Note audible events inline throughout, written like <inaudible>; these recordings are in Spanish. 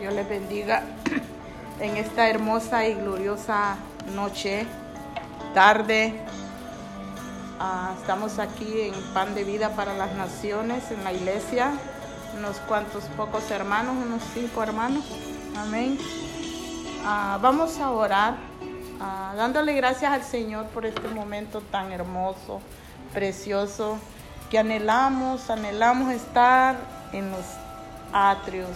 Dios les bendiga <clears throat> en esta hermosa y gloriosa noche, tarde. Ah, estamos aquí en Pan de Vida para las Naciones, en la iglesia. Unos cuantos pocos hermanos, unos cinco hermanos. Amén. Ah, vamos a orar, ah, dándole gracias al Señor por este momento tan hermoso, precioso, que anhelamos, anhelamos estar en los atrios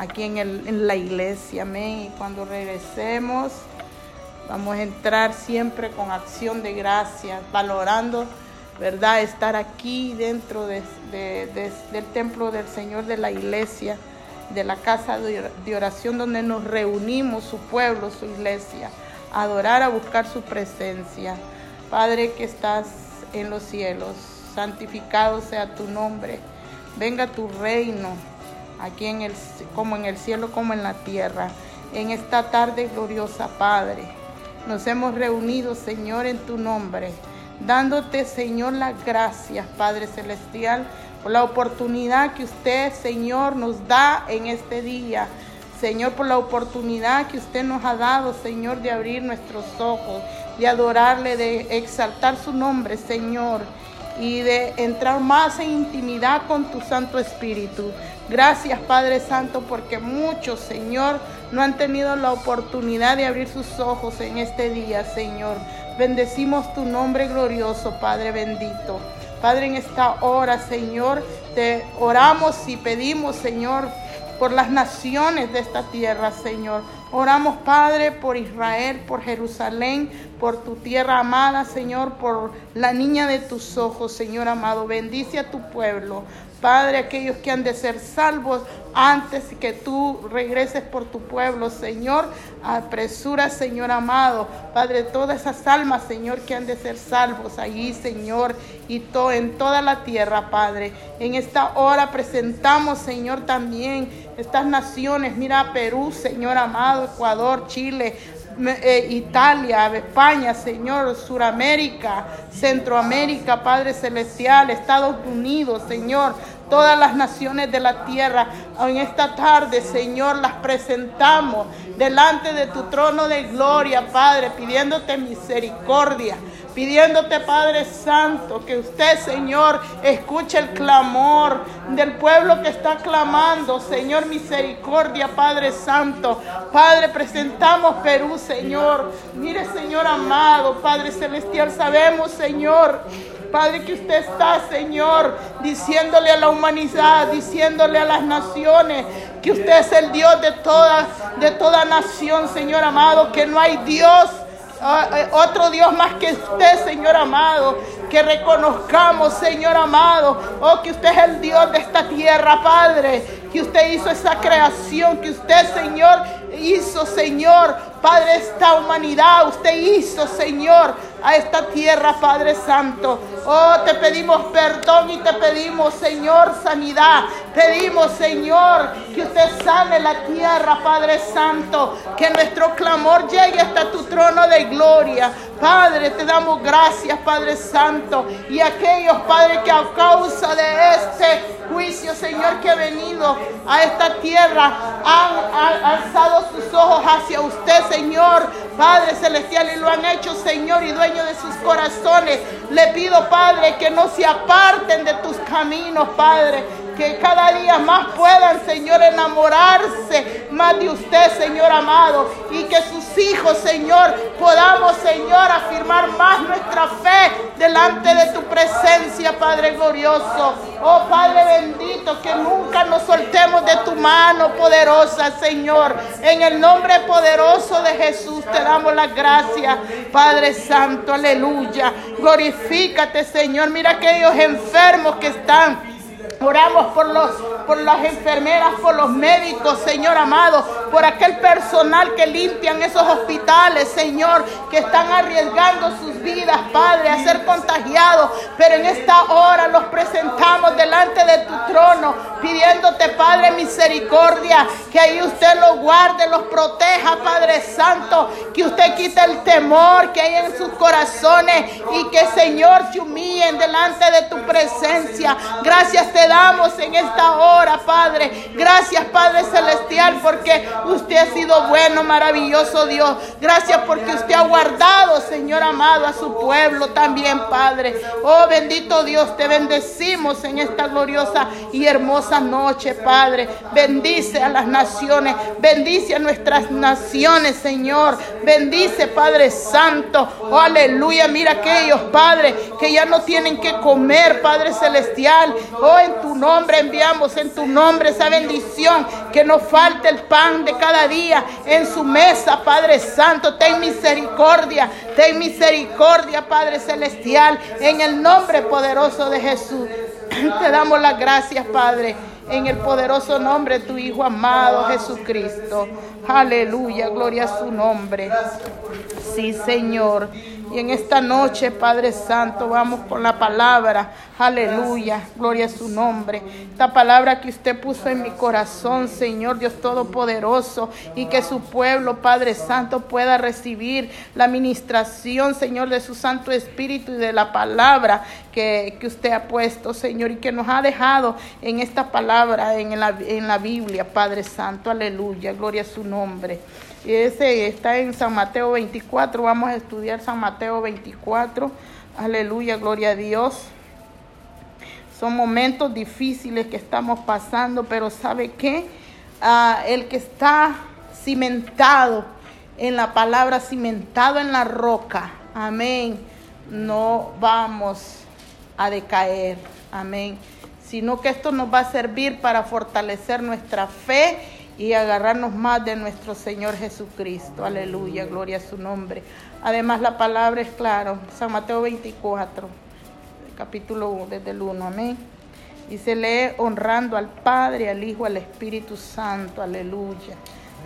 aquí en, el, en la iglesia, amén. Y cuando regresemos, vamos a entrar siempre con acción de gracias, valorando, ¿verdad? Estar aquí dentro de, del templo del Señor de la iglesia, de la casa de oración donde nos reunimos, su pueblo, su iglesia, a adorar, a buscar su presencia. Padre que estás en los cielos, santificado sea tu nombre, venga tu reino aquí en el, como en el cielo como en la tierra. En esta tarde gloriosa, Padre, nos hemos reunido, Señor, en tu nombre, dándote, Señor, las gracias, Padre Celestial, por la oportunidad que usted, Señor, nos da en este día. Señor, por la oportunidad que usted nos ha dado, Señor, de abrir nuestros ojos, de adorarle, de exaltar su nombre, Señor, y de entrar más en intimidad con tu Santo Espíritu. Gracias Padre Santo porque muchos, Señor, no han tenido la oportunidad de abrir sus ojos en este día, Señor. Bendecimos tu nombre glorioso, Padre bendito. Padre, en esta hora, Señor, te oramos y pedimos, Señor, por las naciones de esta tierra, Señor. Oramos, Padre, por Israel, por Jerusalén, por tu tierra amada, Señor, por la niña de tus ojos, Señor amado. Bendice a tu pueblo. Padre, aquellos que han de ser salvos antes que tú regreses por tu pueblo, Señor, apresura, Señor amado, Padre, todas esas almas, Señor, que han de ser salvos allí, Señor, y en toda la tierra, Padre. En esta hora presentamos, Señor, también estas naciones, mira Perú, Señor amado, Ecuador, Chile, eh, Italia, España, Señor, Suramérica, Centroamérica, Padre Celestial, Estados Unidos, Señor, todas las naciones de la tierra. En esta tarde, Señor, las presentamos delante de tu trono de gloria, Padre, pidiéndote misericordia pidiéndote, Padre Santo, que usted, Señor, escuche el clamor del pueblo que está clamando, Señor, misericordia, Padre Santo. Padre, presentamos Perú, Señor. Mire, Señor amado, Padre Celestial, sabemos, Señor. Padre, que usted está, Señor, diciéndole a la humanidad, diciéndole a las naciones que usted es el Dios de toda, de toda nación, Señor amado, que no hay Dios otro Dios más que usted, Señor amado. Que reconozcamos, Señor amado, oh, que usted es el Dios de esta tierra, Padre. Que usted hizo esa creación, que usted, Señor, hizo, Señor, Padre, esta humanidad. Usted hizo, Señor, a esta tierra, Padre Santo. Oh, te pedimos perdón y te pedimos, Señor, sanidad. Pedimos, Señor, que usted sane la tierra, Padre Santo. Que nuestro clamor llegue hasta tu trono de gloria. Padre, te damos gracias, Padre Santo. Y aquellos, Padre, que a causa de este juicio, Señor, que ha venido a esta tierra, han, alzado sus ojos hacia usted, Señor, Padre Celestial, y lo han hecho, Señor, y dueño de sus corazones. Le pido, Padre, que no se aparten de tus caminos, Padre que cada día más puedan, Señor, enamorarse más de usted, Señor amado, y que sus hijos, Señor, podamos, Señor, afirmar más nuestra fe delante de tu presencia, Padre glorioso. Oh Padre bendito, que nunca nos soltemos de tu mano poderosa, Señor. En el nombre poderoso de Jesús te damos las gracias, Padre Santo, aleluya. Glorifícate, Señor. Mira aquellos enfermos que están Oramos por, los, por las enfermeras, por los médicos, Señor amado, por aquel personal que limpian esos hospitales, Señor, que están arriesgando sus vidas, Padre, a ser contagiados. Pero en esta hora los presentamos delante de tu trono, pidiéndote, Padre, misericordia, que ahí usted los guarde, los proteja, Padre Santo, que usted quite el temor que hay en sus corazones y que, Señor, se humillen delante de tu presencia. Gracias te damos en esta hora, Padre. Gracias, Padre Celestial, porque usted ha sido bueno, maravilloso Dios. Gracias porque usted ha guardado, Señor amado, a su pueblo también, Padre. Oh, bendito Dios, te bendecimos en esta gloriosa y hermosa noche, Padre. Bendice a las naciones, bendice a nuestras naciones, Señor. Bendice, Padre Santo. Oh, aleluya. Mira aquellos, Padre, que ya no tienen que comer, Padre Celestial. Oh, en tu nombre enviamos, en tu nombre esa bendición. Que no falte el pan de cada día en su mesa, Padre Santo. Ten misericordia, ten misericordia, Padre Celestial. En el nombre poderoso de Jesús. <clears throat> Te damos las gracias, Padre, en el poderoso nombre de tu Hijo amado Jesucristo. Aleluya, gloria a su nombre. Sí, Señor. Y en esta noche, Padre Santo, vamos con la palabra. Aleluya, gloria a su nombre. Esta palabra que usted puso en mi corazón, Señor Dios Todopoderoso, y que su pueblo, Padre Santo, pueda recibir la administración, Señor, de su Santo Espíritu y de la palabra que, que usted ha puesto, Señor, y que nos ha dejado en esta palabra, en la, en la Biblia, Padre Santo. Aleluya, gloria a su nombre. Y ese está en San Mateo 24. Vamos a estudiar San Mateo 24. Aleluya, gloria a Dios. Son momentos difíciles que estamos pasando, pero ¿sabe qué? Ah, el que está cimentado en la palabra, cimentado en la roca, amén, no vamos a decaer, amén, sino que esto nos va a servir para fortalecer nuestra fe y agarrarnos más de nuestro Señor Jesucristo. Aleluya, gloria a su nombre. Además la palabra es claro, San Mateo 24, capítulo 1, desde el 1, amén. Y se lee honrando al Padre, al Hijo, al Espíritu Santo, aleluya.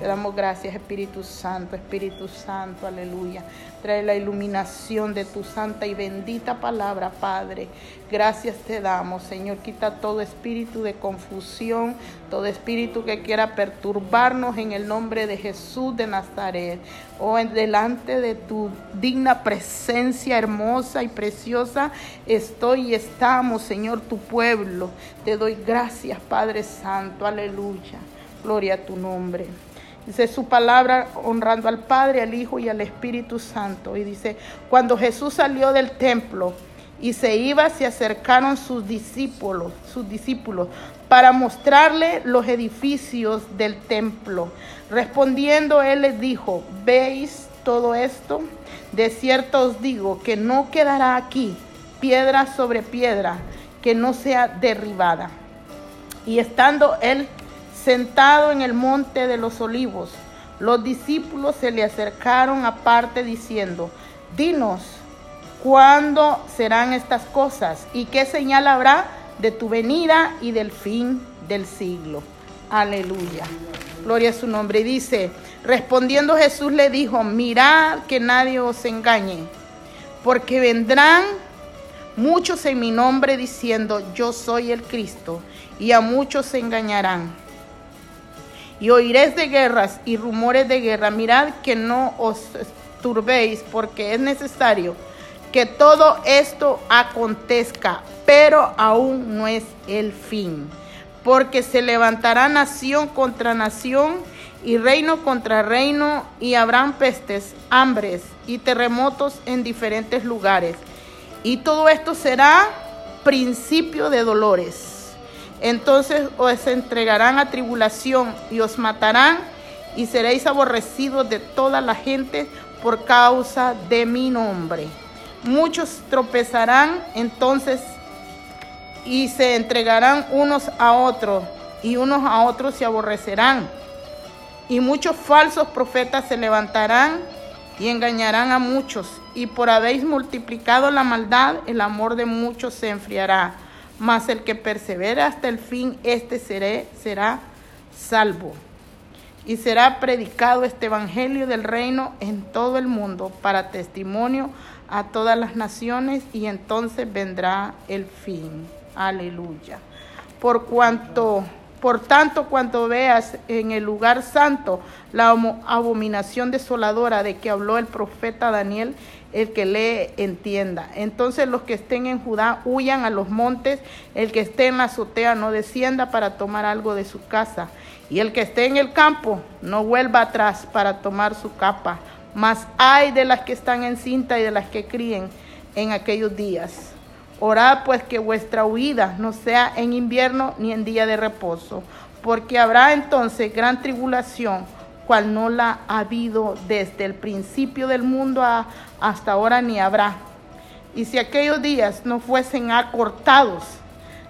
Te damos gracias, Espíritu Santo, Espíritu Santo, aleluya. Trae la iluminación de tu santa y bendita palabra, Padre. Gracias te damos, Señor. Quita todo espíritu de confusión, todo espíritu que quiera perturbarnos en el nombre de Jesús de Nazaret. Oh, delante de tu digna presencia hermosa y preciosa, estoy y estamos, Señor, tu pueblo. Te doy gracias, Padre Santo, aleluya. Gloria a tu nombre. Dice su palabra honrando al Padre, al Hijo y al Espíritu Santo. Y dice, cuando Jesús salió del templo y se iba, se acercaron sus discípulos, sus discípulos, para mostrarle los edificios del templo. Respondiendo él les dijo, ¿veis todo esto? De cierto os digo que no quedará aquí piedra sobre piedra que no sea derribada. Y estando él Sentado en el monte de los olivos, los discípulos se le acercaron aparte diciendo, dinos, ¿cuándo serán estas cosas? ¿Y qué señal habrá de tu venida y del fin del siglo? Aleluya. Gloria a su nombre. Y dice, respondiendo Jesús le dijo, mirad que nadie os engañe, porque vendrán muchos en mi nombre diciendo, yo soy el Cristo, y a muchos se engañarán y oiréis de guerras y rumores de guerra. Mirad que no os turbéis, porque es necesario que todo esto acontezca, pero aún no es el fin. Porque se levantará nación contra nación y reino contra reino, y habrán pestes, hambres y terremotos en diferentes lugares. Y todo esto será principio de dolores. Entonces os entregarán a tribulación y os matarán y seréis aborrecidos de toda la gente por causa de mi nombre. Muchos tropezarán entonces y se entregarán unos a otros y unos a otros se aborrecerán. Y muchos falsos profetas se levantarán y engañarán a muchos. Y por habéis multiplicado la maldad, el amor de muchos se enfriará mas el que persevera hasta el fin, este será salvo. Y será predicado este Evangelio del reino en todo el mundo para testimonio a todas las naciones y entonces vendrá el fin. Aleluya. Por cuanto Por tanto, cuando veas en el lugar santo la abominación desoladora de que habló el profeta Daniel, el que lee entienda. Entonces los que estén en Judá huyan a los montes, el que esté en la azotea no descienda para tomar algo de su casa, y el que esté en el campo no vuelva atrás para tomar su capa. Mas hay de las que están en cinta y de las que críen en aquellos días. Orad pues que vuestra huida no sea en invierno ni en día de reposo, porque habrá entonces gran tribulación cual no la ha habido desde el principio del mundo hasta ahora ni habrá. Y si aquellos días no fuesen acortados,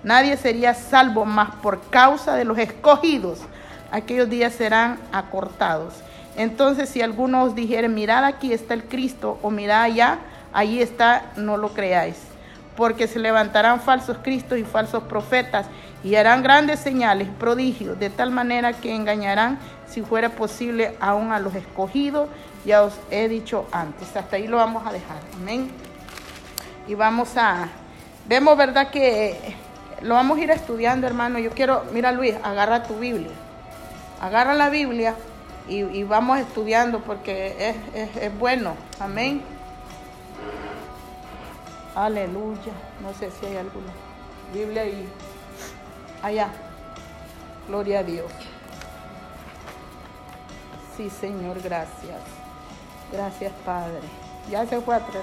nadie sería salvo más por causa de los escogidos. Aquellos días serán acortados. Entonces, si alguno os dijere, mirad aquí está el Cristo, o mirad allá, allí está, no lo creáis. Porque se levantarán falsos cristos y falsos profetas, y harán grandes señales, prodigios, de tal manera que engañarán si fuera posible, aún a los escogidos, ya os he dicho antes. Hasta ahí lo vamos a dejar. Amén. Y vamos a, vemos, ¿verdad? Que lo vamos a ir estudiando, hermano. Yo quiero, mira Luis, agarra tu Biblia. Agarra la Biblia y, vamos estudiando porque es, es bueno. Amén. Aleluya. No sé si hay alguna Biblia ahí. Allá. Gloria a Dios. Sí, Señor, gracias. Gracias, Padre. Ya se fue a tres.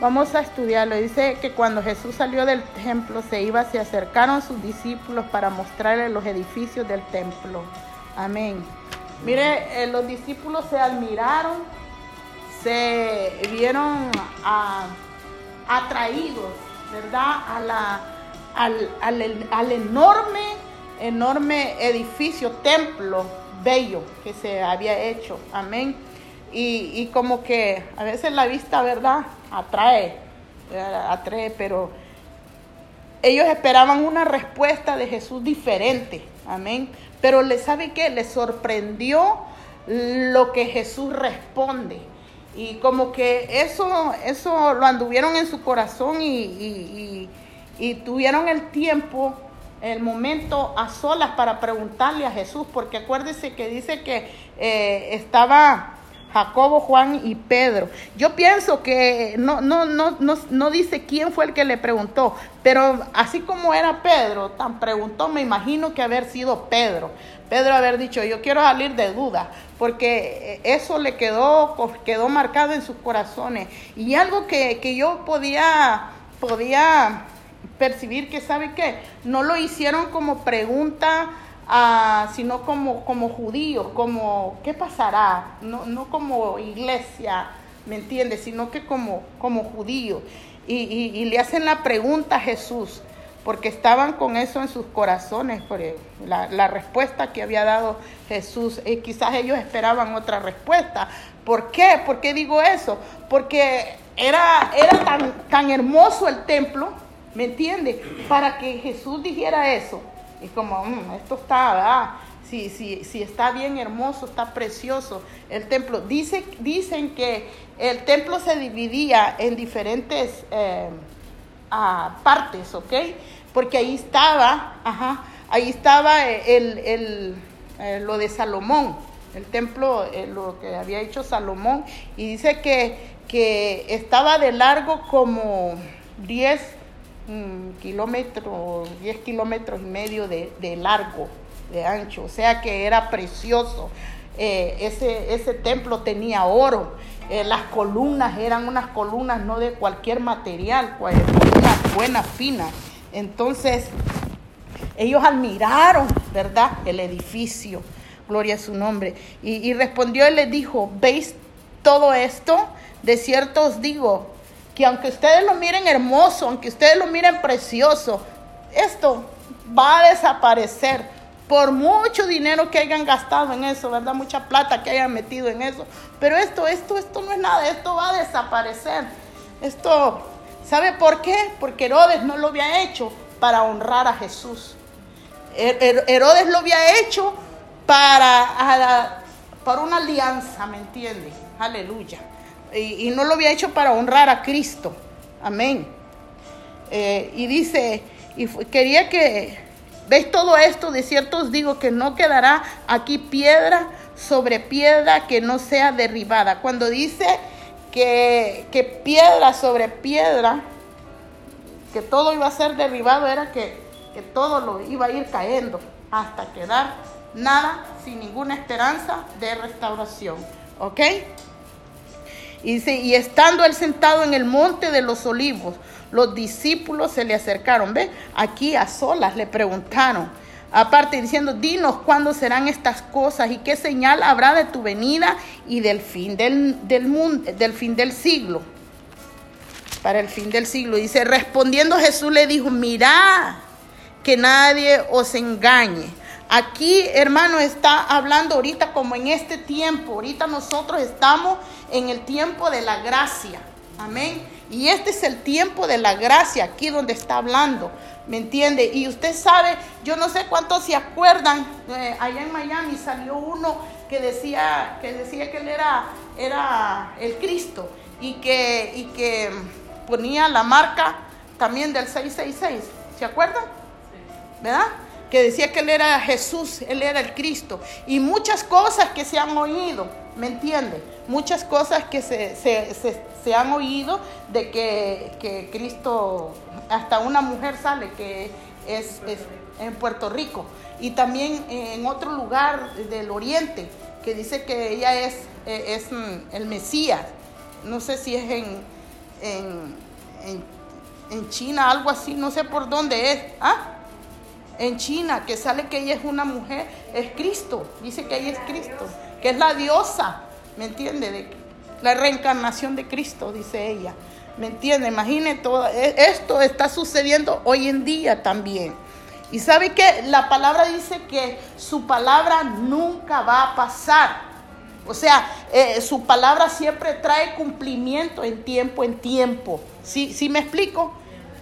Vamos a estudiarlo. Dice que cuando Jesús salió del templo, se iba, se acercaron sus discípulos para mostrarle los edificios del templo. Amén. Mire, eh, los discípulos se admiraron, se vieron atraídos, ¿verdad? A la, al, al enorme, enorme edificio, templo bello que se había hecho. Amén. Y, como que a veces la vista, ¿verdad? Atrae, atrae, pero ellos esperaban una respuesta de Jesús diferente. Amén. Pero le sabe que les sorprendió lo que Jesús responde. Y como que eso, eso lo anduvieron en su corazón y, y tuvieron el tiempo el momento a solas para preguntarle a Jesús, porque acuérdese que dice que eh, estaba Jacobo, Juan y Pedro. Yo pienso que no, no, no, no, no dice quién fue el que le preguntó, pero así como era Pedro, tan preguntó, me imagino que haber sido Pedro. Pedro haber dicho, yo quiero salir de duda, porque eso le quedó, quedó marcado en sus corazones. Y algo que, que yo podía, podía percibir que, ¿sabe qué? No lo hicieron como pregunta, ah, sino como, como judíos, como, ¿qué pasará? No, no como iglesia, ¿me entiendes? Sino que como, como judíos. Y, y, le hacen la pregunta a Jesús, porque estaban con eso en sus corazones, por la, la respuesta que había dado Jesús. y quizás ellos esperaban otra respuesta. ¿Por qué? ¿Por qué digo eso? Porque era, era tan, tan hermoso el templo ¿Me entiende? Para que Jesús dijera eso. Y como, mm, esto está, ¿verdad? Si, si, está bien hermoso, está precioso el templo. Dice, dicen que el templo se dividía en diferentes eh, ah, partes, ¿ok? Porque ahí estaba, ajá, ahí estaba el, el, eh, lo de Salomón, el templo, eh, lo que había hecho Salomón, y dice que, que estaba de largo como 10 kilómetro, 10 kilómetros y medio de, largo, de ancho, o sea que era precioso. Eh, ese, ese templo tenía oro, eh, las columnas eran unas columnas no de cualquier material, pues, buenas, finas. Entonces, ellos admiraron, ¿verdad?, el edificio, gloria a su nombre. Y, y respondió y les dijo, ¿veis todo esto? De cierto os digo que aunque ustedes lo miren hermoso, aunque ustedes lo miren precioso, esto va a desaparecer por mucho dinero que hayan gastado en eso, ¿verdad? Mucha plata que hayan metido en eso. Pero esto, esto, esto no es nada, esto va a desaparecer. Esto, ¿sabe por qué? Porque Herodes no lo había hecho para honrar a Jesús. Herodes lo había hecho para, para una alianza, ¿me entiende? Aleluya y, no lo había hecho para honrar a Cristo. Amén. Eh, y dice, y quería que, ¿Veis todo esto? De cierto os digo que no quedará aquí piedra sobre piedra que no sea derribada. Cuando dice que, que piedra sobre piedra, que todo iba a ser derribado, era que, que todo lo iba a ir cayendo hasta quedar nada sin ninguna esperanza de restauración. ¿Ok? Y estando él sentado en el monte de los olivos, los discípulos se le acercaron, ¿ve? Aquí a solas le preguntaron, aparte diciendo, dinos cuándo serán estas cosas y qué señal habrá de tu venida y del fin del, del mundo, del fin del siglo. Para el fin del siglo. Dice, respondiendo Jesús le dijo, mirad que nadie os engañe Aquí, hermano, está hablando ahorita como en este tiempo. Ahorita nosotros estamos en el tiempo de la gracia. Amén. Y este es el tiempo de la gracia, aquí donde está hablando. ¿Me entiende? Y usted sabe, yo no sé cuántos se acuerdan, eh, allá en Miami salió uno que decía que, decía que él era, era el Cristo y que, y que ponía la marca también del 666. ¿Se acuerdan? ¿Verdad? Que decía que Él era Jesús, Él era el Cristo. Y muchas cosas que se han oído, ¿me entiende? Muchas cosas que se, han oído de que, Cristo, hasta una mujer sale que es, en Puerto Rico. Y también en otro lugar del oriente, que dice que ella es, es el Mesías. No sé si es en, en, en China, algo así, no sé por dónde es. ¿Ah? En China, que sale que ella es una mujer, es Cristo, dice que ella es Cristo, que es la diosa, ¿me entiende? De, la reencarnación de Cristo, dice ella. ¿Me entiende? Imagine todo. E, esto está sucediendo hoy en día también. Y sabe que la palabra dice que su palabra nunca va a pasar. O sea, eh, su palabra siempre trae cumplimiento en tiempo en tiempo. ¿Sí, ¿Sí me explico?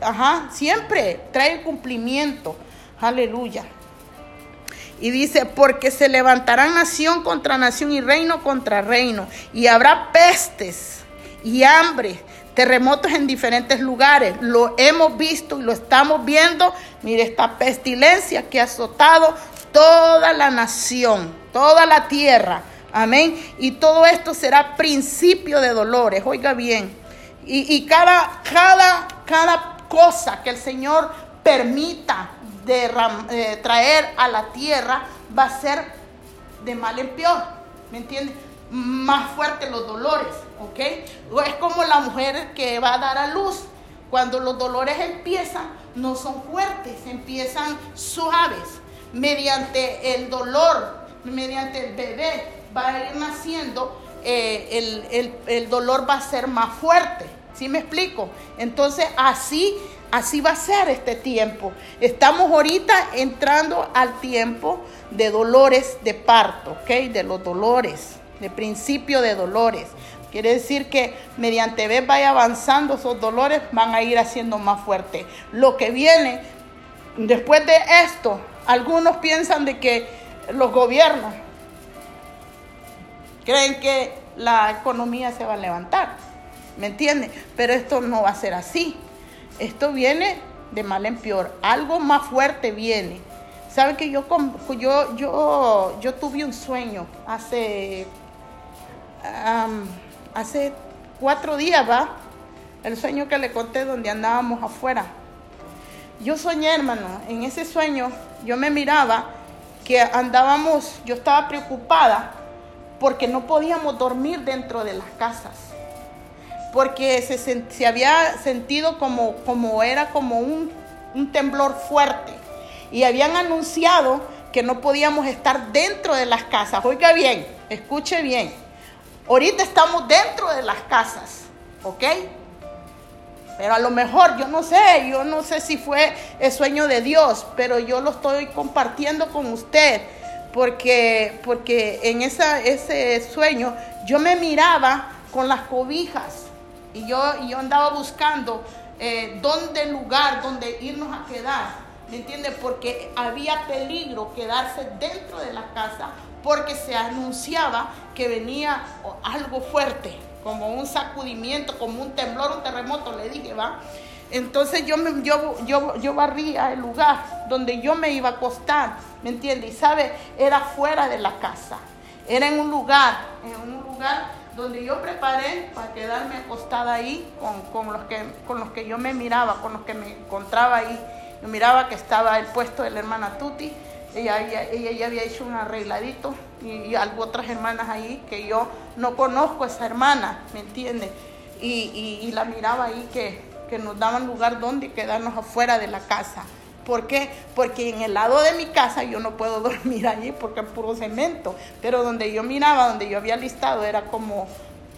Ajá, siempre trae cumplimiento. Aleluya. Y dice, porque se levantarán nación contra nación y reino contra reino. Y habrá pestes y hambre, terremotos en diferentes lugares. Lo hemos visto y lo estamos viendo. Mire esta pestilencia que ha azotado toda la nación, toda la tierra. Amén. Y todo esto será principio de dolores. Oiga bien. Y, y cada, cada, cada cosa que el Señor permita de eh, traer a la tierra va a ser de mal en peor, ¿me entiendes? Más fuerte los dolores, ¿ok? Es como la mujer que va a dar a luz. Cuando los dolores empiezan, no son fuertes, empiezan suaves. Mediante el dolor, mediante el bebé va a ir naciendo, eh, el, el, el dolor va a ser más fuerte. ¿Sí me explico? Entonces así Así va a ser este tiempo. Estamos ahorita entrando al tiempo de dolores de parto, ¿ok? De los dolores, de principio de dolores. Quiere decir que mediante vez vaya avanzando esos dolores van a ir haciendo más fuerte. Lo que viene después de esto, algunos piensan de que los gobiernos creen que la economía se va a levantar. ¿Me entiende? Pero esto no va a ser así. Esto viene de mal en peor. Algo más fuerte viene. ¿Sabe que yo, yo, yo, yo tuve un sueño hace, hace cuatro días, ¿va? El sueño que le conté donde andábamos afuera. Yo soñé, hermano, en ese sueño yo me miraba que andábamos, yo estaba preocupada porque no podíamos dormir dentro de las casas porque se, había sentido como, como era como un, un temblor fuerte. Y habían anunciado que no podíamos estar dentro de las casas. Oiga bien, escuche bien. Ahorita estamos dentro de las casas, ¿ok? Pero a lo mejor, yo no sé, yo no sé si fue el sueño de Dios, pero yo lo estoy compartiendo con usted, porque, porque en ese sueño yo me miraba con las cobijas y yo, yo andaba buscando eh, dónde lugar, donde irnos a quedar. ¿Me entiende? Porque había peligro quedarse dentro de la casa porque se anunciaba que venía algo fuerte, como un sacudimiento, como un temblor, un terremoto, le dije, ¿va? Entonces yo, me, yo, yo, yo barría el lugar donde yo me iba a acostar, ¿me entiende? Y sabe, era fuera de la casa, era en un lugar, en un lugar donde yo preparé para quedarme acostada ahí con, con, los que, con los que yo me miraba, con los que me encontraba ahí. Yo miraba que estaba el puesto de la hermana Tuti, ella, ella, ya había hecho un arregladito y, y otras hermanas ahí que yo no conozco a esa hermana, ¿me entiende? Y, y, la miraba ahí que, que nos daban lugar donde quedarnos afuera de la casa. ¿Por qué? Porque en el lado de mi casa yo no puedo <laughs> dormir allí porque es puro cemento. Pero donde yo miraba, donde yo había listado, era como,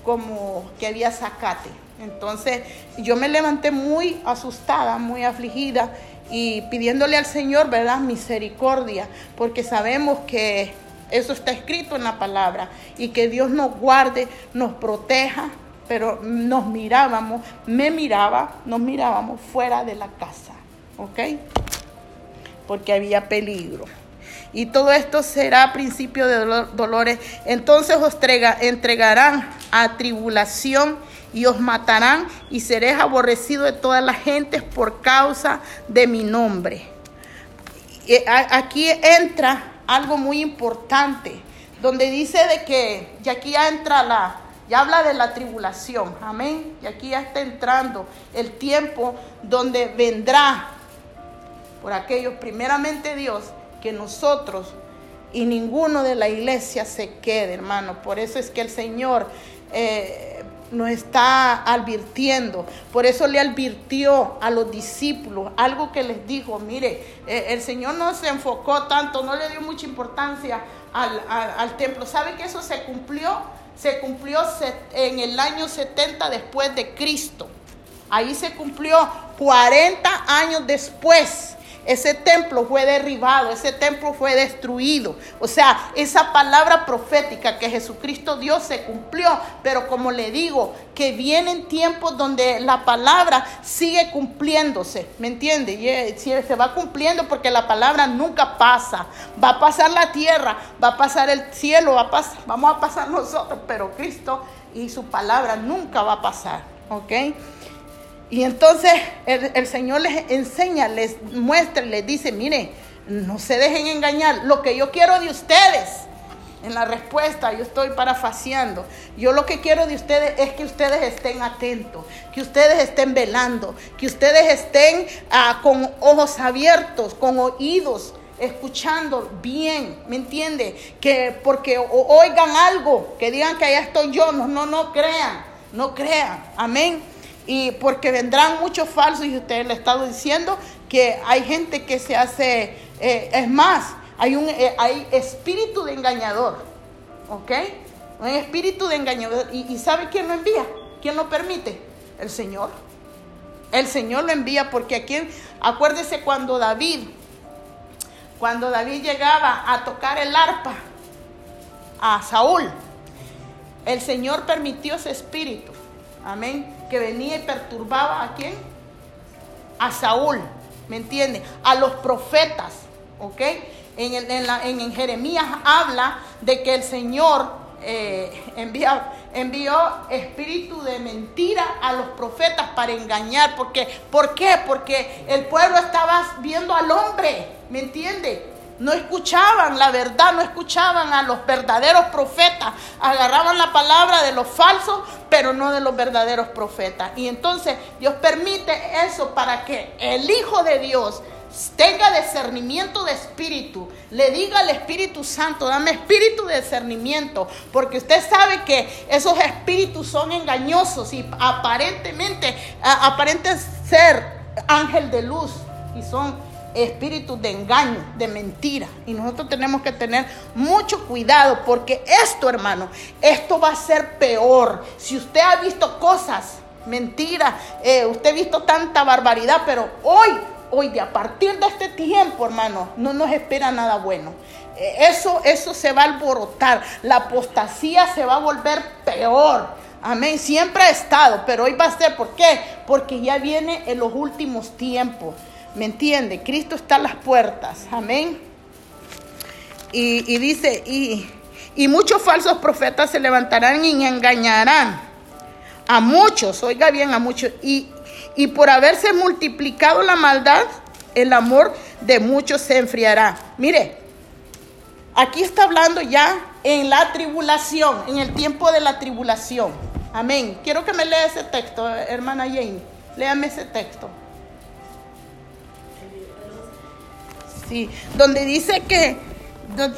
como que había zacate. Entonces yo me levanté muy asustada, muy afligida y pidiéndole al Señor, ¿verdad? Misericordia, porque sabemos que eso está escrito en la palabra y que Dios nos guarde, nos proteja, pero nos mirábamos, me miraba, nos mirábamos fuera de la casa, ¿ok? Porque había peligro. Y todo esto será principio de dolores. Entonces os entregarán a tribulación y os matarán y seréis aborrecidos de todas las gentes por causa de mi nombre. Aquí entra algo muy importante, donde dice de que, y aquí ya entra la, ya habla de la tribulación, amén, y aquí ya está entrando el tiempo donde vendrá por aquellos, primeramente Dios, que nosotros y ninguno de la iglesia se quede, hermano. Por eso es que el Señor eh, nos está advirtiendo. Por eso le advirtió a los discípulos algo que les dijo, mire, eh, el Señor no se enfocó tanto, no le dio mucha importancia al, templo. ¿Sabe que eso se cumplió? Se cumplió en el año 70 después de Cristo. Ahí se cumplió 40 años después. Ese templo fue derribado, ese templo fue destruido. O sea, esa palabra profética que Jesucristo dio se cumplió, pero como le digo, que vienen tiempos donde la palabra sigue cumpliéndose, ¿me entiende? Y eh, se va cumpliendo porque la palabra nunca pasa. Va a pasar la tierra, va a pasar el cielo, va a pasar, vamos a pasar nosotros, pero Cristo y su palabra nunca va a pasar, ¿ok? Y entonces el, Señor les enseña, les muestra, les dice, mire, no se dejen engañar. Lo que yo quiero de ustedes, en la respuesta, yo estoy parafaseando. Yo lo que quiero de ustedes es que ustedes estén atentos, que ustedes estén velando, que ustedes estén ah, con ojos abiertos, con oídos escuchando bien, ¿me entiende? Que porque oigan algo, que digan que allá estoy yo, no, no, no crean, no crean, amén. Y porque vendrán muchos falsos, y usted le ha estado diciendo que hay gente que se hace, eh, es más, hay un eh, hay espíritu de engañador, ¿ok? Un espíritu de engañador. ¿Y, ¿Y sabe quién lo envía? ¿Quién lo permite? El Señor. El Señor lo envía porque aquí, acuérdese cuando David, cuando David llegaba a tocar el arpa a Saúl, el Señor permitió ese espíritu. Amén que venía y perturbaba a quién? A Saúl, ¿me entiende? A los profetas, ¿ok? En, en, Jeremías habla de que el Señor eh, envió espíritu de mentira a los profetas para engañar. Porque, ¿Por qué? Porque el pueblo estaba viendo al hombre, ¿me entiende? No escuchaban la verdad, no escuchaban a los verdaderos profetas. Agarraban la palabra de los falsos, pero no de los verdaderos profetas. Y entonces Dios permite eso para que el Hijo de Dios tenga discernimiento de espíritu, le diga al Espíritu Santo, dame espíritu de discernimiento, porque usted sabe que esos espíritus son engañosos y aparentemente, aparenten ser ángel de luz y son espíritus de engaño, de mentira. Y nosotros tenemos que tener mucho cuidado porque esto, hermano, esto va a ser peor. Si usted ha visto cosas, mentiras, eh, usted ha visto tanta barbaridad, pero hoy, hoy, de a partir de este tiempo, hermano, no nos espera nada bueno. Eh, eso, eso se va a alborotar. La apostasía se va a volver peor. Amén. Siempre ha estado, pero hoy va a ser. ¿Por qué? Porque ya viene en los últimos tiempos. ¿Me entiende? Cristo está a las puertas. Amén. Y, dice, y, y muchos falsos profetas se levantarán y engañarán a muchos, oiga bien, a muchos, y, Y por haberse multiplicado la maldad, el amor de muchos se enfriará. Mire, aquí está hablando ya en la tribulación, en el tiempo de la tribulación. Amén. Quiero que me lea ese texto, hermana Jane. Léame ese texto. Sí, donde dice que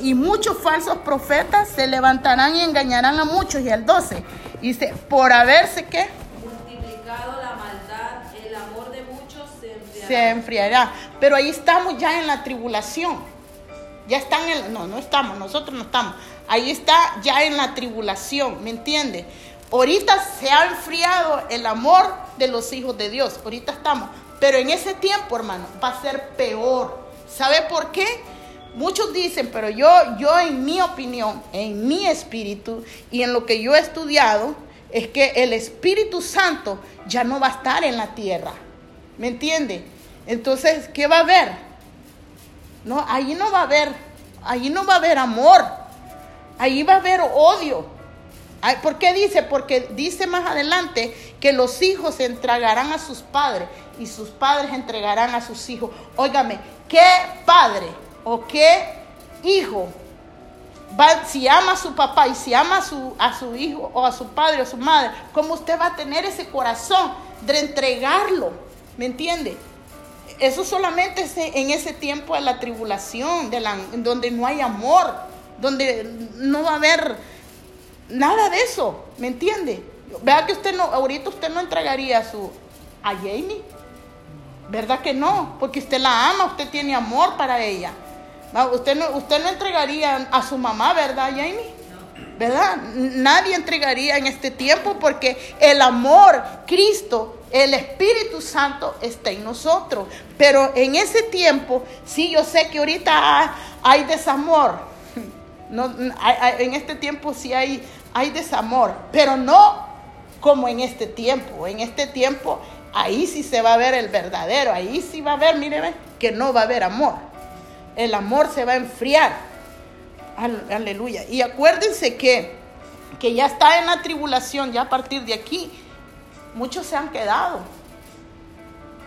y muchos falsos profetas se levantarán y engañarán a muchos. Y el 12 dice, por haberse que multiplicado la maldad, el amor de muchos se enfriará. Se enfriará. Pero ahí estamos ya en la tribulación. Ya están en, no, no estamos, nosotros no estamos. Ahí está ya en la tribulación, ¿me entiende? Ahorita se ha enfriado el amor de los hijos de Dios. Ahorita estamos. Pero en ese tiempo, hermano, va a ser peor. ¿Sabe por qué? Muchos dicen, pero yo, yo en mi opinión, en mi espíritu y en lo que yo he estudiado, es que el Espíritu Santo ya no va a estar en la tierra. ¿Me entiende? Entonces, ¿qué va a haber? No, ahí no va a haber, ahí no va a haber amor. Ahí va a haber odio. ¿Por qué dice? Porque dice más adelante que los hijos se entregarán a sus padres y sus padres entregarán a sus hijos. Óigame, ¿qué padre o qué hijo va, si ama a su papá y si ama a su, a su hijo o a su padre o a su madre, cómo usted va a tener ese corazón de entregarlo? ¿Me entiende? Eso solamente es en ese tiempo de la tribulación, de la, donde no hay amor, donde no va a haber nada de eso, ¿me entiende? Vea que usted no, ahorita usted no entregaría a su, a Jamie, ¿verdad que no? Porque usted la ama, usted tiene amor para ella. Usted no, usted no entregaría a su mamá, ¿verdad, Jamie? ¿Verdad? Nadie entregaría en este tiempo porque el amor, Cristo, el Espíritu Santo está en nosotros. Pero en ese tiempo, sí, yo sé que ahorita hay desamor. No, en este tiempo sí hay, hay desamor, pero no como en este tiempo. En este tiempo, ahí sí se va a ver el verdadero. Ahí sí va a ver, mire, que no va a haber amor el amor se va a enfriar. Aleluya. Y acuérdense que, que ya está en la tribulación, ya a partir de aquí, muchos se han quedado.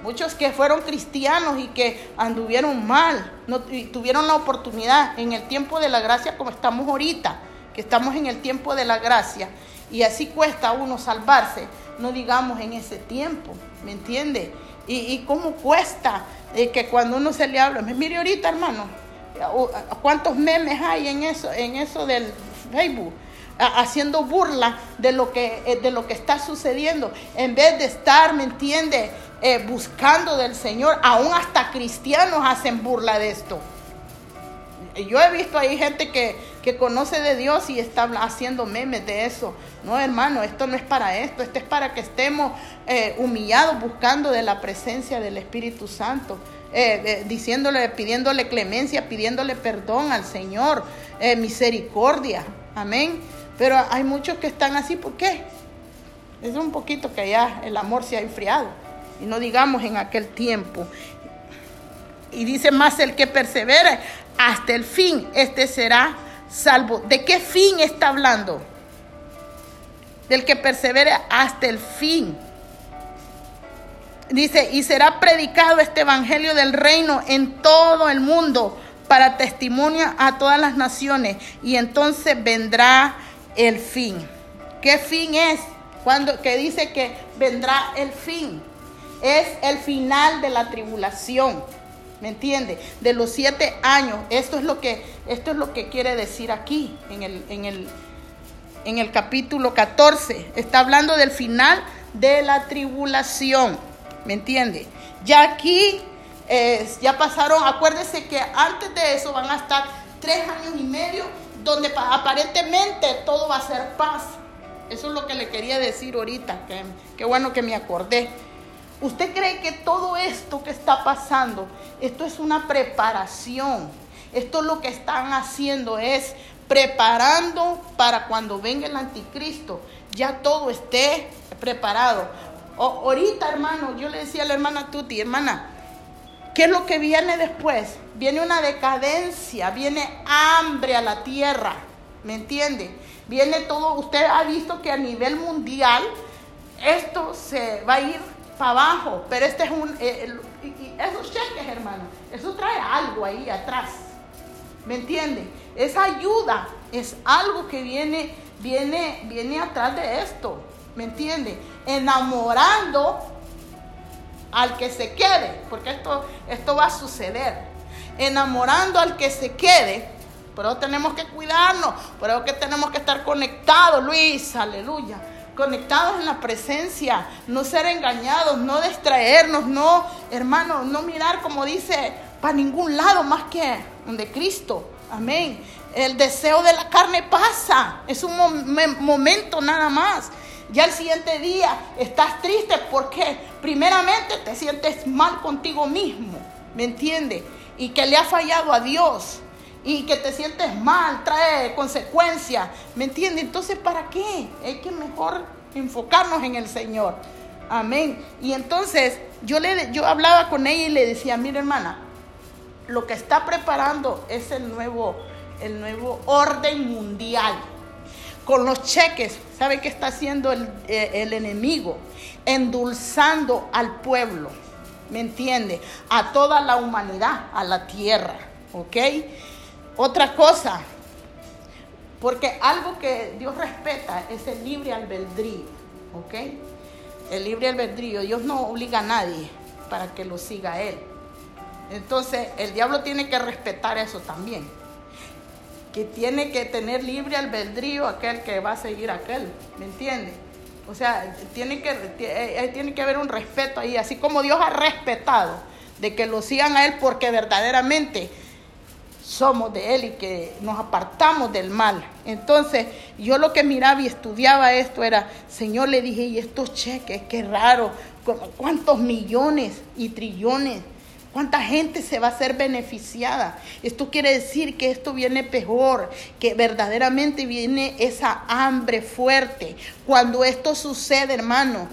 Muchos que fueron cristianos y que anduvieron mal, no, tuvieron la oportunidad en el tiempo de la gracia como estamos ahorita, que estamos en el tiempo de la gracia. Y así cuesta a uno salvarse, no digamos en ese tiempo, ¿me entiende? Y, cómo cuesta y que cuando uno se le habla, mire ahorita hermano, cuántos memes hay en eso, en eso del Facebook, haciendo burla de lo que, eh, de lo que está sucediendo, en vez de estar, ¿me entiende? Eh, buscando del Señor, aún hasta cristianos hacen burla de esto. Yo he visto ahí gente que, que conoce de Dios y está haciendo memes de eso. No, hermano, esto no es para esto, esto es para que estemos eh, humillados buscando de la presencia del Espíritu Santo. Eh, diciéndole, pidiéndole clemencia, pidiéndole perdón al Señor, eh, misericordia, amén. Pero hay muchos que están así, ¿por qué? Es un poquito que ya el amor se ha enfriado, y no digamos en aquel tiempo. Y dice más el que persevere hasta el fin, este será salvo. ¿De qué fin está hablando? Del que persevere hasta el fin. Dice, y será predicado este evangelio del reino en todo el mundo para testimonio a todas las naciones. Y entonces vendrá el fin. ¿Qué fin es? Cuando que dice que vendrá el fin. Es el final de la tribulación. ¿Me entiende? De los siete años. Esto es lo que, esto es lo que quiere decir aquí en el, en el, en el capítulo 14. Está hablando del final de la tribulación. ¿Me entiende? Ya aquí eh, ya pasaron, acuérdense que antes de eso van a estar tres años y medio donde aparentemente todo va a ser paz. Eso es lo que le quería decir ahorita, que, qué bueno que me acordé. ¿Usted cree que todo esto que está pasando, esto es una preparación? Esto lo que están haciendo es preparando para cuando venga el anticristo, ya todo esté preparado. ahorita, hermano, yo le decía a la hermana Tuti, hermana, ¿qué es lo que viene después? Viene una decadencia, viene hambre a la tierra, ¿me entiende? Viene todo, usted ha visto que a nivel mundial esto se va a ir para abajo, pero este es un, eh, y esos cheques, hermano, eso trae algo ahí atrás, ¿me entiende? Esa ayuda es algo que viene, viene, viene atrás de esto, ¿me entiende? Enamorando al que se quede, porque esto, esto va a suceder. Enamorando al que se quede, pero tenemos que cuidarnos, pero que tenemos que estar conectados, Luis, aleluya. Conectados en la presencia, no ser engañados, no distraernos, no, hermano, no mirar como dice para ningún lado más que donde Cristo. Amén. El deseo de la carne pasa, es un mom- momento nada más. Ya el siguiente día estás triste porque primeramente te sientes mal contigo mismo, ¿me entiendes? Y que le ha fallado a Dios y que te sientes mal, trae consecuencias, ¿me entiendes? Entonces, ¿para qué? Hay que mejor enfocarnos en el Señor. Amén. Y entonces yo, le, yo hablaba con ella y le decía, mira hermana, lo que está preparando es el nuevo, el nuevo orden mundial con los cheques, ¿sabe qué está haciendo el, eh, el enemigo? Endulzando al pueblo, ¿me entiende? A toda la humanidad, a la tierra, ¿ok? Otra cosa, porque algo que Dios respeta es el libre albedrío, ¿ok? El libre albedrío, Dios no obliga a nadie para que lo siga a Él. Entonces, el diablo tiene que respetar eso también que tiene que tener libre albedrío aquel que va a seguir a aquel, ¿me entiende? O sea, tiene que, eh, tiene que haber un respeto ahí, así como Dios ha respetado de que lo sigan a Él porque verdaderamente somos de Él y que nos apartamos del mal. Entonces, yo lo que miraba y estudiaba esto era, Señor, le dije, y estos cheques, qué raro, cuántos millones y trillones ¿Cuánta gente se va a ser beneficiada? Esto quiere decir que esto viene peor, que verdaderamente viene esa hambre fuerte. Cuando esto sucede, hermano,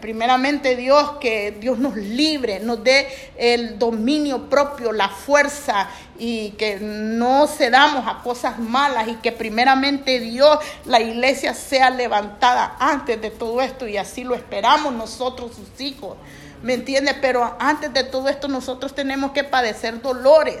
primeramente Dios, que Dios nos libre, nos dé el dominio propio, la fuerza y que no cedamos a cosas malas y que primeramente Dios, la iglesia sea levantada antes de todo esto y así lo esperamos nosotros, sus hijos. ¿Me entiende? Pero antes de todo esto nosotros tenemos que padecer dolores,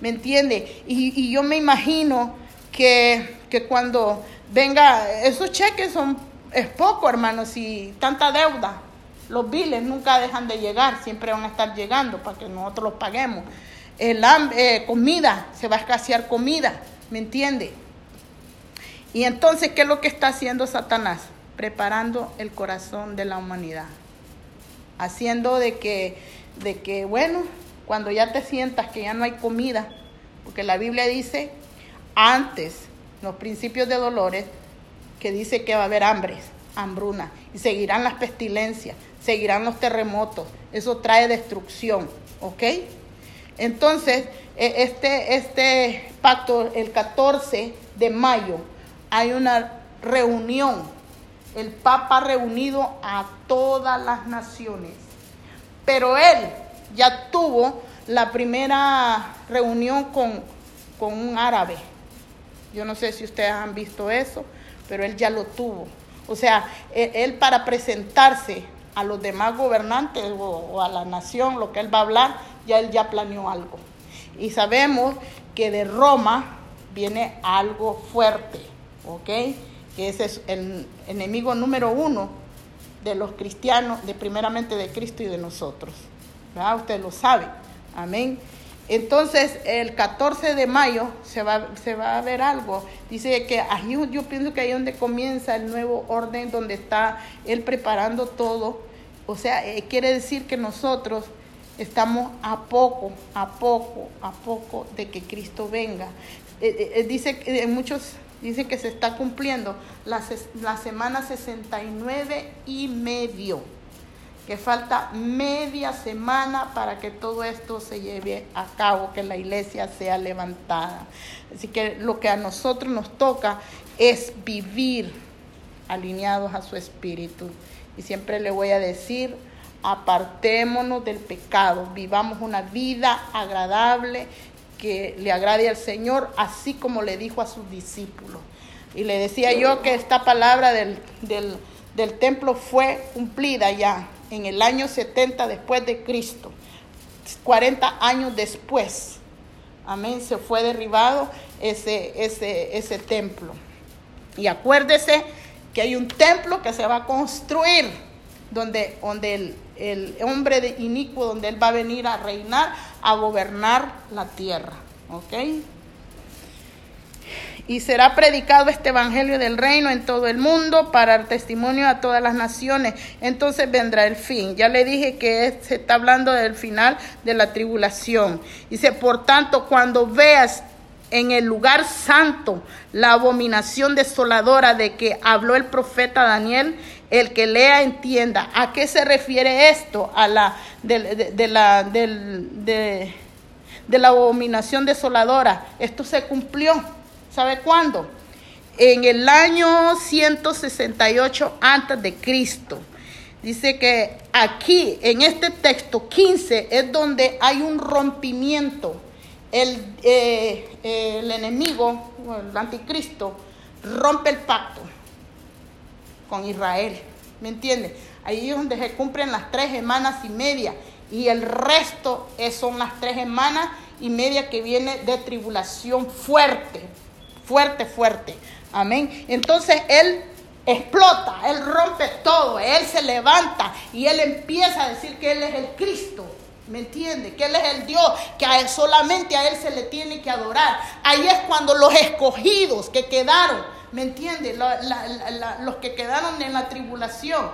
¿me entiende? Y, yo me imagino que, que, cuando venga, esos cheques son, es poco, hermanos, y tanta deuda. Los biles nunca dejan de llegar, siempre van a estar llegando para que nosotros los paguemos. El eh, comida, se va a escasear comida, ¿me entiende? Y entonces, ¿qué es lo que está haciendo Satanás? Preparando el corazón de la humanidad haciendo de que, de que, bueno, cuando ya te sientas que ya no hay comida, porque la Biblia dice antes, los principios de dolores, que dice que va a haber hambres, hambruna, y seguirán las pestilencias, seguirán los terremotos, eso trae destrucción, ¿ok? Entonces, e, este, este pacto, el 14 de mayo, hay una reunión el Papa ha reunido a todas las naciones. Pero él ya tuvo la primera reunión con, con un árabe. Yo no sé si ustedes han visto eso, pero él ya lo tuvo. O sea, él, él para presentarse a los demás gobernantes o, o, a la nación, lo que él va a hablar, ya él ya planeó algo. Y sabemos que de Roma viene algo fuerte, ¿ok? que ese es el enemigo número uno de los cristianos, de primeramente de Cristo y de nosotros. ¿verdad? Usted lo sabe. Amén. Entonces, el 14 de mayo se va, se va a ver algo. Dice que ahí, yo pienso que ahí es donde comienza el nuevo orden, donde está Él preparando todo. O sea, eh, quiere decir que nosotros estamos a poco, a poco, a poco de que Cristo venga. Eh, eh, dice que muchos Dicen que se está cumpliendo la, la semana 69 y medio. Que falta media semana para que todo esto se lleve a cabo, que la iglesia sea levantada. Así que lo que a nosotros nos toca es vivir alineados a su espíritu. Y siempre le voy a decir, apartémonos del pecado, vivamos una vida agradable que le agrade al Señor, así como le dijo a sus discípulos. Y le decía yo que esta palabra del, del, del templo fue cumplida ya en el año 70 después de Cristo, 40 años después. Amén, se fue derribado ese, ese, ese templo. Y acuérdese que hay un templo que se va a construir donde, donde el, el hombre de inicuo, donde él va a venir a reinar, a gobernar la tierra. ¿Ok? y será predicado este evangelio del reino en todo el mundo para testimonio a todas las naciones. Entonces vendrá el fin. Ya le dije que se está hablando del final de la tribulación. Dice, por tanto, cuando veas en el lugar santo la abominación desoladora de que habló el profeta Daniel, el que lea entienda. ¿A qué se refiere esto? A la de, la de la abominación desoladora. Esto se cumplió ¿Sabe cuándo? En el año 168 antes de Cristo. Dice que aquí, en este texto 15, es donde hay un rompimiento. El, eh, el enemigo, el anticristo, rompe el pacto con Israel. ¿Me entiende? Ahí es donde se cumplen las tres semanas y media. Y el resto son las tres semanas y media que viene de tribulación fuerte fuerte, fuerte. Amén. Entonces Él explota, Él rompe todo, Él se levanta y Él empieza a decir que Él es el Cristo. ¿Me entiende? Que Él es el Dios, que a él, solamente a Él se le tiene que adorar. Ahí es cuando los escogidos que quedaron, ¿me entiende? los que quedaron en la tribulación,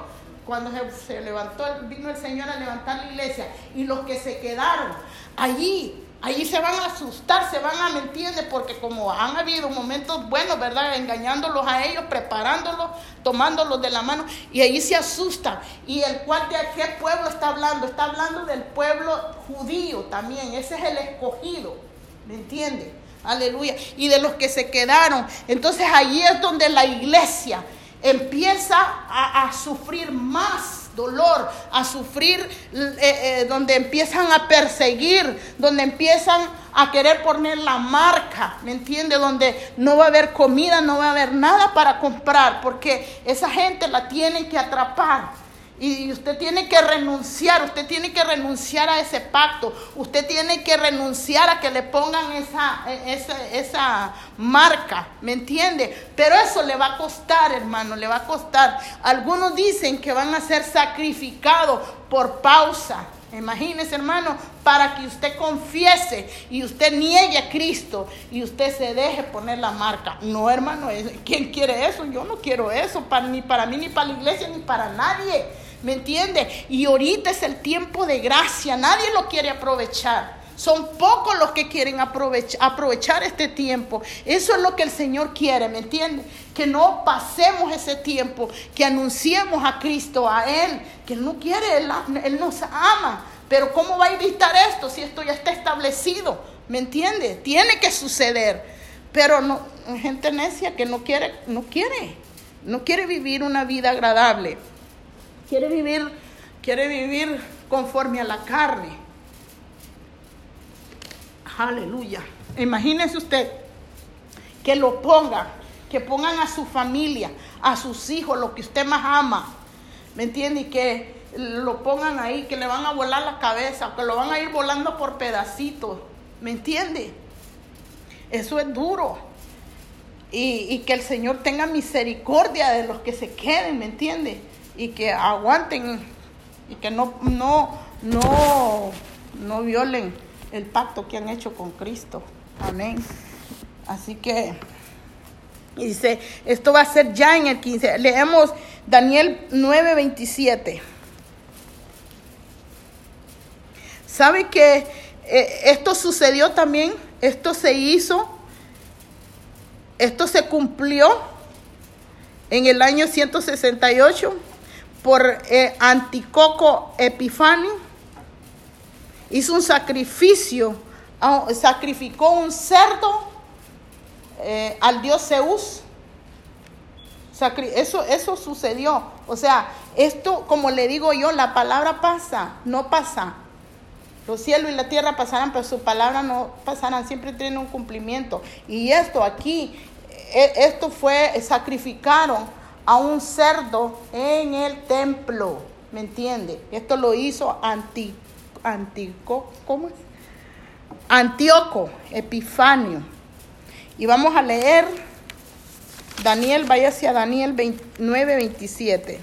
cuando se, levantó, vino el Señor a levantar la iglesia, y los que se quedaron allí Allí se van a asustar, se van a mentir, porque como han habido momentos buenos, ¿verdad? Engañándolos a ellos, preparándolos, tomándolos de la mano, y allí se asustan. ¿Y el cual de qué pueblo está hablando? Está hablando del pueblo judío también, ese es el escogido, ¿me entiende? Aleluya. Y de los que se quedaron. Entonces allí es donde la iglesia empieza a, sufrir más dolor, a sufrir, eh, eh, donde empiezan a perseguir, donde empiezan a querer poner la marca, ¿me entiende? Donde no va a haber comida, no va a haber nada para comprar, porque esa gente la tienen que atrapar. Y usted tiene que renunciar, usted tiene que renunciar a ese pacto, usted tiene que renunciar a que le pongan esa, esa, esa, marca, ¿me entiende? Pero eso le va a costar, hermano, le va a costar. Algunos dicen que van a ser sacrificados por pausa. Imagínese, hermano, para que usted confiese y usted niegue a Cristo y usted se deje poner la marca. No, hermano, ¿quién quiere eso? Yo no quiero eso, ni para mí, ni para la iglesia, ni para nadie. ¿Me entiende? Y ahorita es el tiempo de gracia, nadie lo quiere aprovechar. Son pocos los que quieren aprovechar, este tiempo. Eso es lo que el Señor quiere, ¿me entiende? Que no pasemos ese tiempo, que anunciemos a Cristo, a Él, que Él no quiere, Él, él nos ama. Pero ¿cómo va a evitar esto si esto ya está establecido? ¿Me entiende? Tiene que suceder. Pero no, gente necia que no quiere, no quiere, no quiere vivir una vida agradable quiere vivir, quiere vivir conforme a la carne. Aleluya. Imagínese usted que lo pongan, que pongan a su familia, a sus hijos, lo que usted más ama. ¿Me entiende? Y que lo pongan ahí, que le van a volar la cabeza, que lo van a ir volando por pedacitos. ¿Me entiende? Eso es duro. Y, y, que el Señor tenga misericordia de los que se queden, ¿me entiende? Y que aguanten y que no, no, no, no violen el pacto que han hecho con Cristo. Amén. Así que dice, esto va a ser ya en el 15. Leemos Daniel 9:27. ¿Sabe que eh, esto sucedió también? Esto se hizo, esto se cumplió en el año 168 por eh, Anticoco Epifani, hizo un sacrificio, sacrificó un cerdo eh, al dios Zeus. Eso, eso sucedió. O sea, esto, como le digo yo, la palabra pasa, no pasa. Los cielos y la tierra pasarán, pero su palabra no pasarán, siempre tiene un cumplimiento. Y esto aquí, e, esto fue, sacrificaron a un cerdo en el templo. ¿me entiende? Esto lo hizo Anti, Antico, ¿cómo? Antíoco Epifanio. Y vamos a leer Daniel, vaya hacia Daniel 29, 27.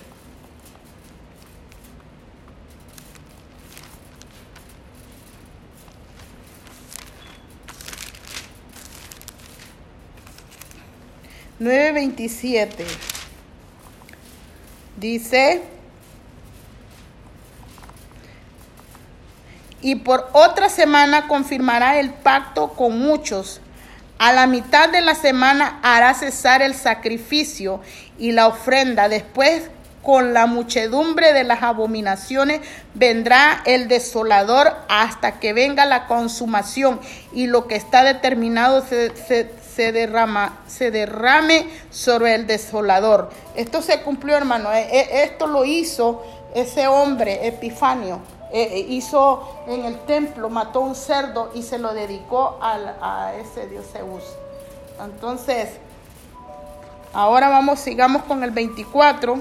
Nueve veintisiete. Dice, y por otra semana confirmará el pacto con muchos. A la mitad de la semana hará cesar el sacrificio y la ofrenda. Después, con la muchedumbre de las abominaciones, vendrá el desolador hasta que venga la consumación y lo que está determinado se, derrama, se derrame sobre el desolador. Esto se cumplió, hermano. E, e, esto lo hizo ese hombre, Epifanio. E, hizo en el templo, mató un cerdo y se lo dedicó a ese dios Zeus. Entonces, ahora vamos, sigamos con el 24,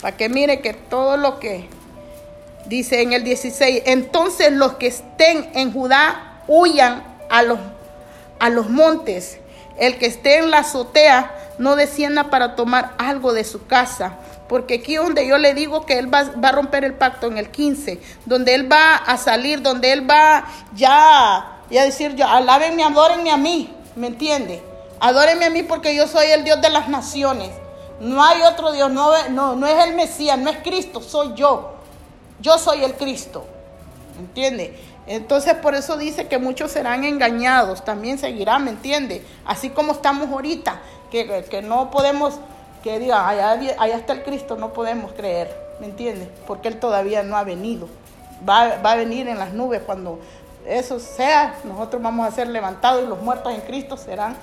para que mire que todo lo que dice en el 16, entonces los que estén en Judá huyan a los a los montes. El que esté en la azotea no descienda para tomar algo de su casa. Porque aquí donde yo le digo que él va, a romper el pacto en el 15, donde él va a salir, donde él va ya, ya decir, yo, alábenme, adórenme a mí, ¿me entiende? Adórenme a mí porque yo soy el Dios de las naciones. No hay otro Dios, no, no, no es el Mesías, no es Cristo, soy yo. Yo soy el Cristo, ¿me entiende? Entonces por eso dice que muchos serán engañados, también seguirán, ¿me entiende? Así como estamos ahorita, que, que no podemos, que diga, allá, allá, está el Cristo, no podemos creer, ¿me entiende? Porque Él todavía no ha venido. Va, va a venir en las nubes cuando eso sea, nosotros vamos a ser levantados y los muertos en Cristo serán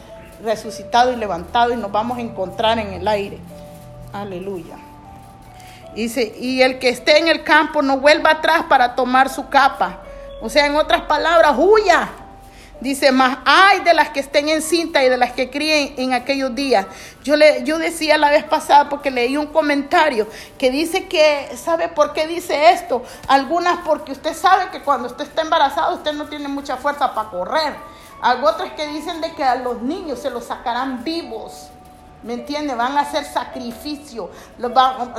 resucitados y levantados y nos vamos a encontrar en el aire. Aleluya. Dice, y el que esté en el campo no vuelva atrás para tomar su capa o sea, en otras palabras, huya. Dice, más hay de las que estén en cinta y de las que críen en aquellos días. Yo, le, yo decía la vez pasada, porque leí un comentario que dice que, ¿sabe por qué dice esto? Algunas porque usted sabe que cuando usted está embarazado usted no tiene mucha fuerza para correr. Algo otras que dicen de que a los niños se los sacarán vivos. ¿Me entiende? Van a hacer sacrificio.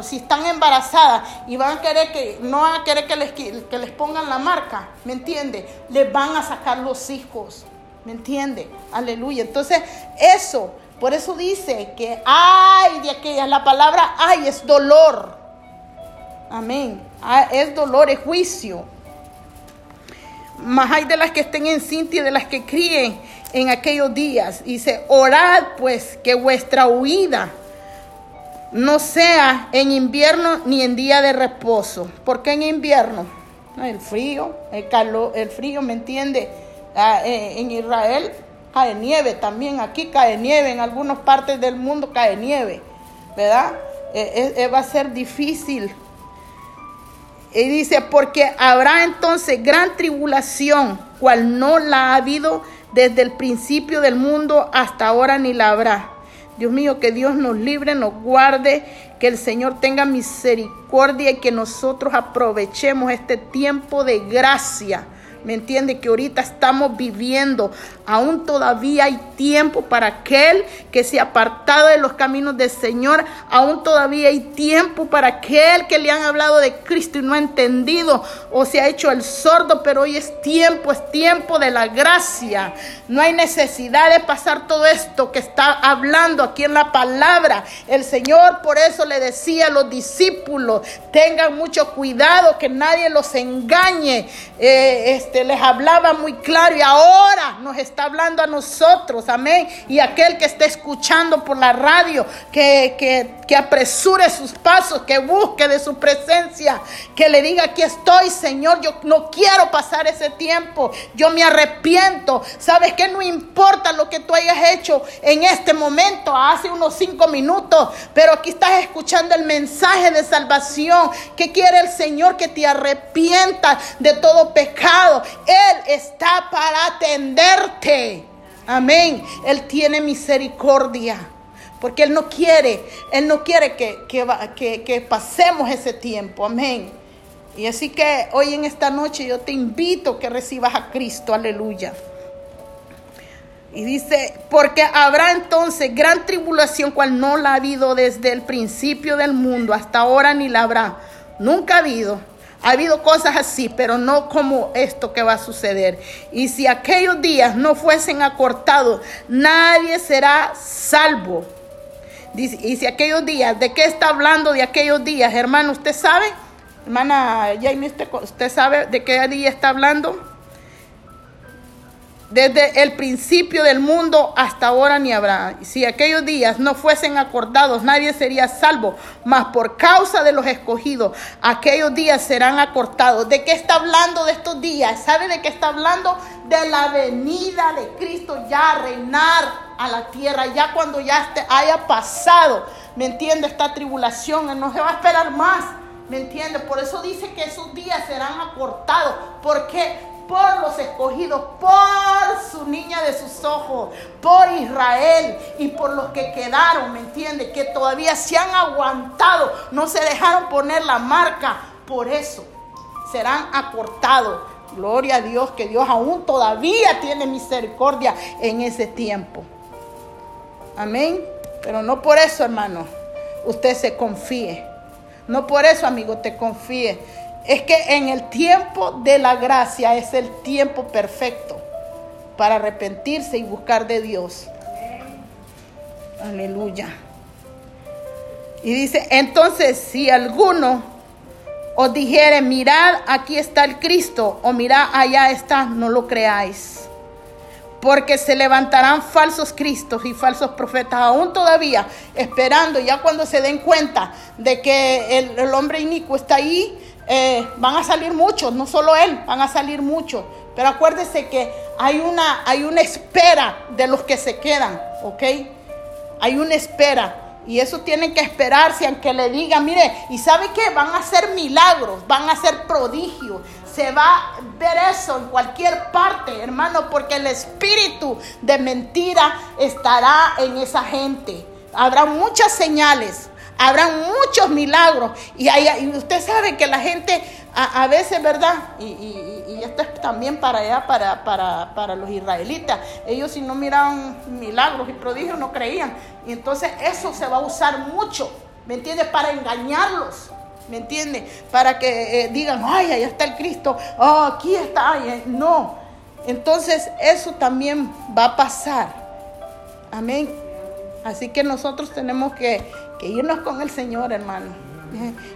si están embarazadas y van a querer que, no van a querer que les, que les pongan la marca, ¿me entiende? Les van a sacar los hijos. ¿Me entiende? Aleluya. Entonces, eso, por eso dice que ay de la palabra ay es dolor. Amén. Ah, es dolor, es juicio. Más hay de las que estén en cinta y de las que críen en aquellos días. Dice, orad pues que vuestra huida no sea en invierno ni en día de reposo. ¿Por qué en invierno? El frío, el calor, el frío, ¿me entiende? Ah, eh, en Israel cae nieve también, aquí cae nieve, en algunas partes del mundo cae nieve, ¿verdad? Eh, eh, va a ser difícil. Y dice, porque habrá entonces gran tribulación, cual no la ha habido desde el principio del mundo hasta ahora ni la habrá. Dios mío, que Dios nos libre, nos guarde, que el Señor tenga misericordia y que nosotros aprovechemos este tiempo de gracia ¿Me entiende? Que ahorita estamos viviendo. Aún todavía hay tiempo para aquel que se ha apartado de los caminos del Señor. Aún todavía hay tiempo para aquel que le han hablado de Cristo y no ha entendido o se ha hecho el sordo. Pero hoy es tiempo, es tiempo de la gracia. No hay necesidad de pasar todo esto que está hablando aquí en la palabra. El Señor por eso le decía a los discípulos, tengan mucho cuidado que nadie los engañe. Eh, este, les hablaba muy claro y ahora nos está hablando a nosotros, amén. Y aquel que esté escuchando por la radio, que, que, que apresure sus pasos, que busque de su presencia, que le diga, aquí estoy, Señor, yo no quiero pasar ese tiempo, yo me arrepiento. ¿Sabes que No importa lo que tú hayas hecho en este momento, hace unos cinco minutos, pero aquí estás escuchando el mensaje de salvación que quiere el Señor que te arrepientas de todo pecado. Él está para atenderte. Amén. Él tiene misericordia. porque Él no quiere, Él no quiere que, que, pasemos ese tiempo, amén. Y así que hoy en esta noche yo te invito a que recibas a Cristo, aleluya. Y dice, porque habrá entonces gran tribulación cual no la ha habido desde el principio del mundo hasta ahora ni la habrá. Nunca ha habido. Ha habido cosas así, pero no como esto que va a suceder. Y si aquellos días no fuesen acortados, nadie será salvo. y si aquellos días, ¿de qué está hablando de aquellos días, hermano? ¿Usted sabe? Hermana Jamie, ¿usted, sabe de qué día está hablando? Desde el principio del mundo hasta ahora ni habrá. Si aquellos días no fuesen acordados, nadie sería salvo. Mas por causa de los escogidos, aquellos días serán acortados. ¿De qué está hablando de estos días? ¿Sabe de qué está hablando? De la venida de Cristo ya a reinar a la tierra. Ya cuando ya haya pasado, ¿me entiende? Esta tribulación, no se va a esperar más. ¿Me entiendes? Por eso dice que esos días serán acortados. porque Por los escogidos, por su niña de sus ojos, por Israel y por los que quedaron, ¿me entiendes? Que todavía se han aguantado, no se dejaron poner la marca. Por eso serán acortados. Gloria a Dios, que Dios aún todavía tiene misericordia en ese tiempo. Amén. Pero no por eso, hermano, usted se confíe. No por eso, amigo, te confíe. Es que en el tiempo de la gracia es el tiempo perfecto para arrepentirse y buscar de Dios. Aleluya. Y dice, entonces si alguno os dijere, mirad, aquí está el Cristo, o mirad, allá está, no lo creáis porque se levantarán falsos cristos y falsos profetas, aún todavía esperando, ya cuando se den cuenta de que el, hombre inicuo está ahí, eh, van a salir muchos, no solo él, van a salir muchos. Pero acuérdese que hay una, hay una espera de los que se quedan, ¿ok? Hay una espera. Y eso tienen que esperarse, aunque le digan, mire, ¿y sabe qué? Van a hacer milagros, van a hacer prodigios, se va a ver eso en cualquier parte, hermano, porque el espíritu de mentira estará en esa gente. Habrá muchas señales, habrá muchos milagros. Y, usted sabe que la gente a, veces, ¿verdad? Y, esto es también para allá, para, para, para los israelitas. Ellos si no miraban milagros y prodigios no creían. Y entonces eso se va a usar mucho, ¿me entiendes? Para engañarlos. ¿Me entiende? Para que eh, digan, ay, allá está el Cristo, oh, aquí está. Eh, no. Entonces eso también va a pasar. Amén. Así que nosotros tenemos que, irnos con el Señor, hermano.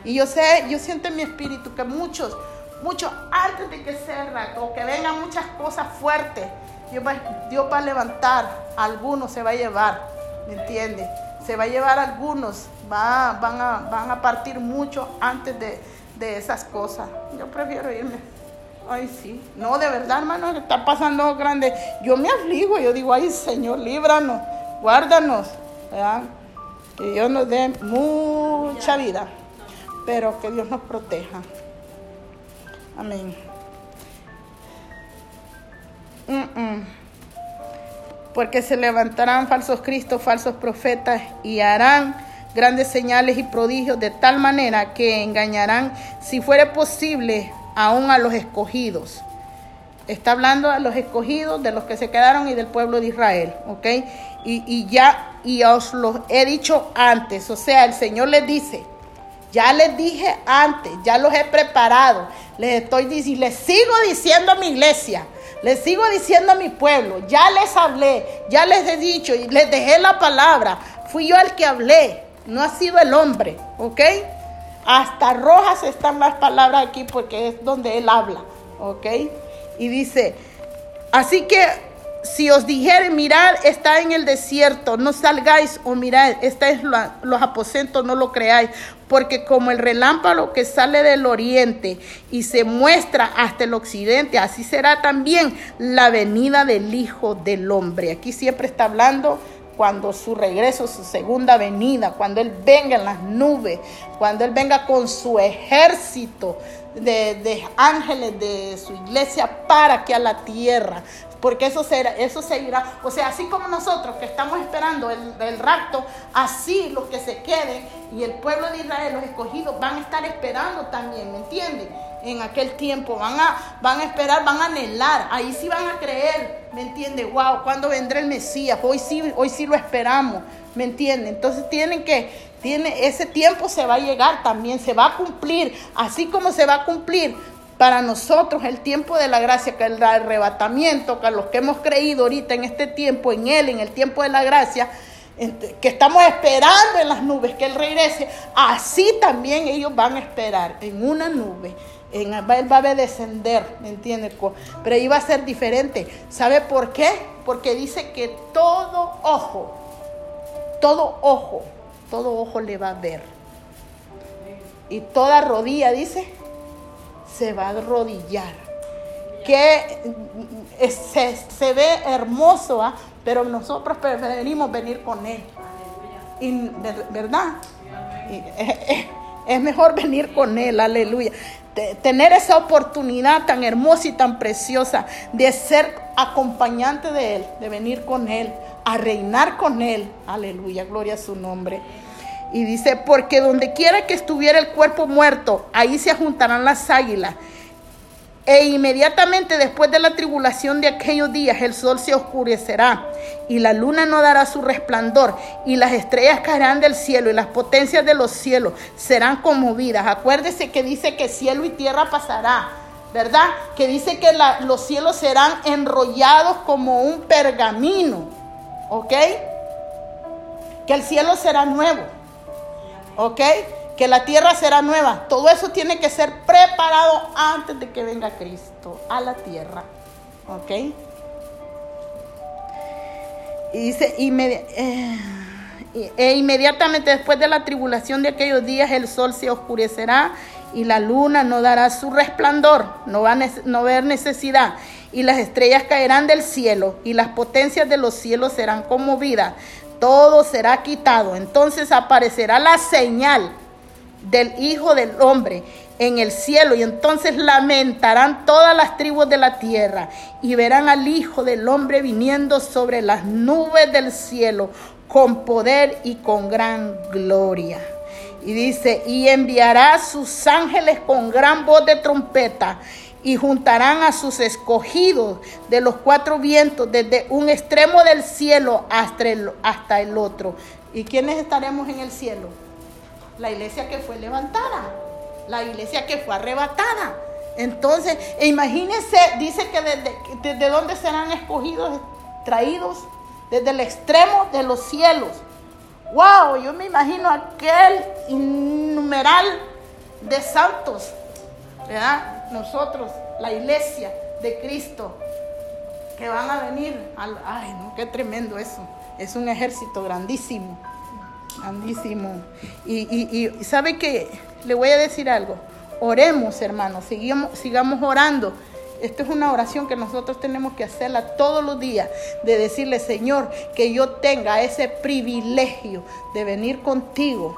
Y yo sé, yo siento en mi espíritu que muchos, muchos, antes de que sea o que vengan muchas cosas fuertes, Dios va, Dios va a levantar, algunos se va a llevar, ¿me entiende? Se va a llevar algunos van, a, van a partir mucho antes de, esas cosas. Yo prefiero irme. Ay, sí. No, de verdad, hermano, está pasando grande. Yo me afligo, yo digo, ay, Señor, líbranos, guárdanos. Que Dios nos dé mucha vida, pero que Dios nos proteja. Amén. Porque se levantarán falsos cristos, falsos profetas y harán grandes señales y prodigios de tal manera que engañarán, si fuere posible, aún a los escogidos. Está hablando a los escogidos, de los que se quedaron y del pueblo de Israel, ¿ok? Y, ya, y os lo he dicho antes, o sea, el Señor les dice, ya les dije antes, ya los he preparado, les estoy diciendo, les sigo diciendo a mi iglesia, les sigo diciendo a mi pueblo, ya les hablé, ya les he dicho y les dejé la palabra, fui yo el que hablé, no ha sido el hombre, ¿ok? Hasta rojas están las palabras aquí porque es donde él habla, ¿ok? Y dice, así que si os dijere, mirad, está en el desierto, no salgáis o mirad, está en los aposentos, no lo creáis, porque como el relámpago que sale del oriente y se muestra hasta el occidente, así será también la venida del Hijo del Hombre. Aquí siempre está hablando cuando su regreso, su segunda venida, cuando Él venga en las nubes, cuando Él venga con su ejército de, ángeles de su iglesia para que a la tierra. porque eso, será, eso seguirá. O sea, así como nosotros que estamos esperando el, el rapto, así los que se queden y el pueblo de Israel, los escogidos, van a estar esperando también, ¿me entienden? En aquel tiempo van a, van a esperar, van a anhelar, ahí sí van a creer, ¿me entiende? Wow, ¿cuándo vendrá el Mesías? Hoy sí, hoy sí lo esperamos, ¿me entiende? Entonces tienen que, tiene, ese tiempo se va a llegar también, se va a cumplir, así como se va a cumplir para nosotros el tiempo de la gracia, que el arrebatamiento, que los que hemos creído ahorita en este tiempo, en Él, en el tiempo de la gracia, que estamos esperando en las nubes que Él regrese, así también ellos van a esperar en una nube. En, él va a descender, ¿me entiendes? Pero ahí va a ser diferente. ¿Sabe por qué? Porque dice que todo ojo, todo ojo, todo ojo le va a ver. Y toda rodilla, dice, se va a arrodillar. Que se, ve hermoso, ¿ah? pero nosotros preferimos venir con Él. Y, ¿Verdad? es mejor venir con Él, aleluya. Tener esa oportunidad tan hermosa y tan preciosa de ser acompañante de Él, de venir con Él, a reinar con Él. Aleluya, gloria a su nombre. Y dice, porque donde quiera que estuviera el cuerpo muerto, ahí se juntarán las águilas. E inmediatamente después de la tribulación de aquellos días el sol se oscurecerá y la luna no dará su resplandor y las estrellas caerán del cielo y las potencias de los cielos serán conmovidas. Acuérdese que dice que cielo y tierra pasará, ¿verdad? Que dice que los cielos serán enrollados como un pergamino, ¿ok? Que el cielo será nuevo. ¿ok? Que la tierra será nueva. Todo eso tiene que ser preparado antes de que venga Cristo a la tierra, ¿ok? Y dice, eh, e inmediatamente después de la tribulación de aquellos días el sol se oscurecerá y la luna no dará su resplandor, no va a no haber necesidad, y las estrellas caerán del cielo y las potencias de los cielos serán conmovidas todo será quitado. Entonces aparecerá la señal del Hijo del Hombre en el cielo y entonces lamentarán todas las tribus de la tierra y verán al Hijo del Hombre viniendo sobre las nubes del cielo con poder y con gran gloria. Y dice, y enviará sus ángeles con gran voz de trompeta y juntarán a sus escogidos de los cuatro vientos desde un extremo del cielo hasta el, hasta el otro. ¿Y quiénes estaremos en el cielo? La iglesia que fue levantada, la iglesia que fue arrebatada. Entonces, e imagínense, dice que desde, desde dónde serán escogidos, traídos, desde el extremo de los cielos. ¡Wow! Yo me imagino aquel innumeral de santos, ¿verdad? Nosotros, la iglesia de Cristo, que van a venir. Al, ay, no, qué tremendo eso. Es un ejército grandísimo, grandísimo. Y, y, sabe que le voy a decir algo. Oremos, hermanos, sigamos, sigamos orando. Esta es una oración que nosotros tenemos que hacerla todos los días, de decirle, Señor, que yo tenga ese privilegio de venir contigo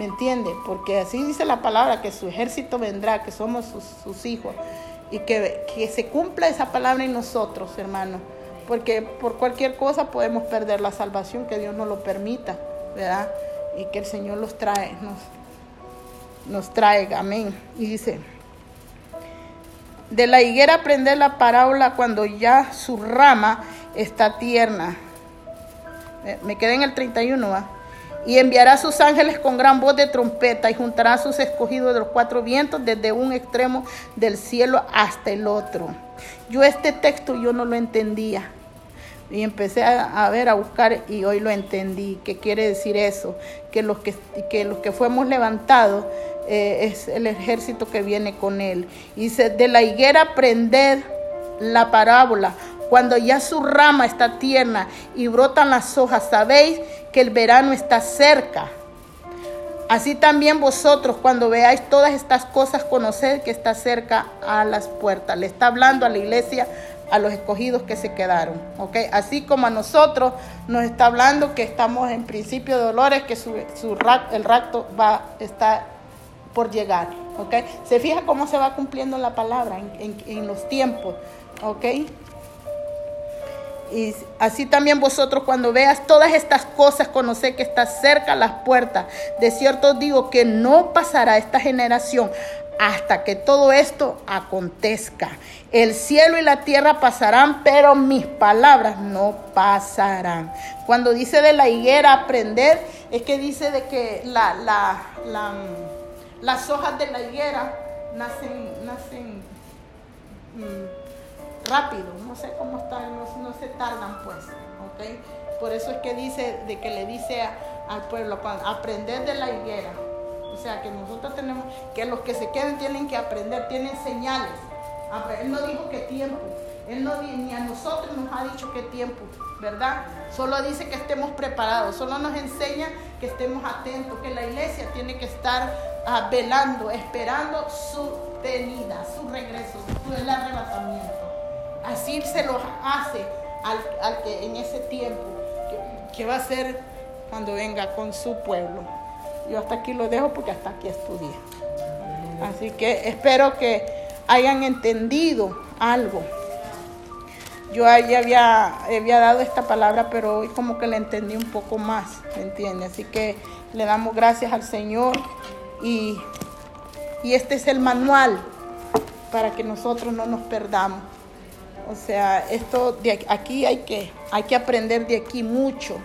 ¿Me entiende? Porque así dice la palabra, que su ejército vendrá, que somos sus, hijos. Y que, que, se cumpla esa palabra en nosotros, hermano. Porque por cualquier cosa podemos perder la salvación, que Dios nos lo permita, ¿verdad? Y que el Señor los trae, nos, nos traiga. Amén. Y dice, de la higuera aprender la parábola cuando ya su rama está tierna. Me quedé en el 31, ¿va? Y enviará sus ángeles con gran voz de trompeta y juntará a sus escogidos de los cuatro vientos desde un extremo del cielo hasta el otro. Yo este texto yo no lo entendía y empecé a, ver, a buscar y hoy lo entendí. ¿Qué quiere decir eso? Que los que, que, los que fuimos levantados eh, es el ejército que viene con él. Y dice, de la higuera prender la parábola cuando ya su rama está tierna y brotan las hojas, sabéis que el verano está cerca. Así también vosotros, cuando veáis todas estas cosas, conoced que está cerca a las puertas. Le está hablando a la iglesia, a los escogidos que se quedaron. ¿okay? Así como a nosotros nos está hablando que estamos en principio de dolores, que su, el rapto va a estar por llegar. ¿okay? Se fija cómo se va cumpliendo la palabra en, en los tiempos. ¿ok? Y así también vosotros cuando veas todas estas cosas, conoced que está cerca las puertas. De cierto digo que no pasará esta generación hasta que todo esto acontezca. El cielo y la tierra pasarán, pero mis palabras no pasarán. Cuando dice de la higuera aprender, es que dice de que la, las hojas de la higuera nacen, nacen mm, rápido, no sé cómo están, no, se tardan pues, ¿ok? Por eso es que dice, de que le dice al pueblo, aprender de la higuera o sea, que nosotros tenemos, que los que se queden tienen que aprender, tienen señales. Él no dijo qué tiempo, Él no, ni a nosotros nos ha dicho qué tiempo, ¿verdad? Solo dice que estemos preparados, solo nos enseña que estemos atentos, que la iglesia tiene que estar ah, velando, esperando su venida, su regreso, su arrebatamiento. Así se lo hace al, que en ese tiempo, que va a ser cuando venga con su pueblo. Yo hasta aquí lo dejo porque hasta aquí estudié. Así que espero que hayan entendido algo. Yo ya había, había dado esta palabra, pero hoy como que la entendí un poco más, ¿me entiende? Así que le damos gracias al Señor y, y este es el manual para que nosotros no nos perdamos. O sea, esto de aquí hay que, hay que aprender de aquí mucho.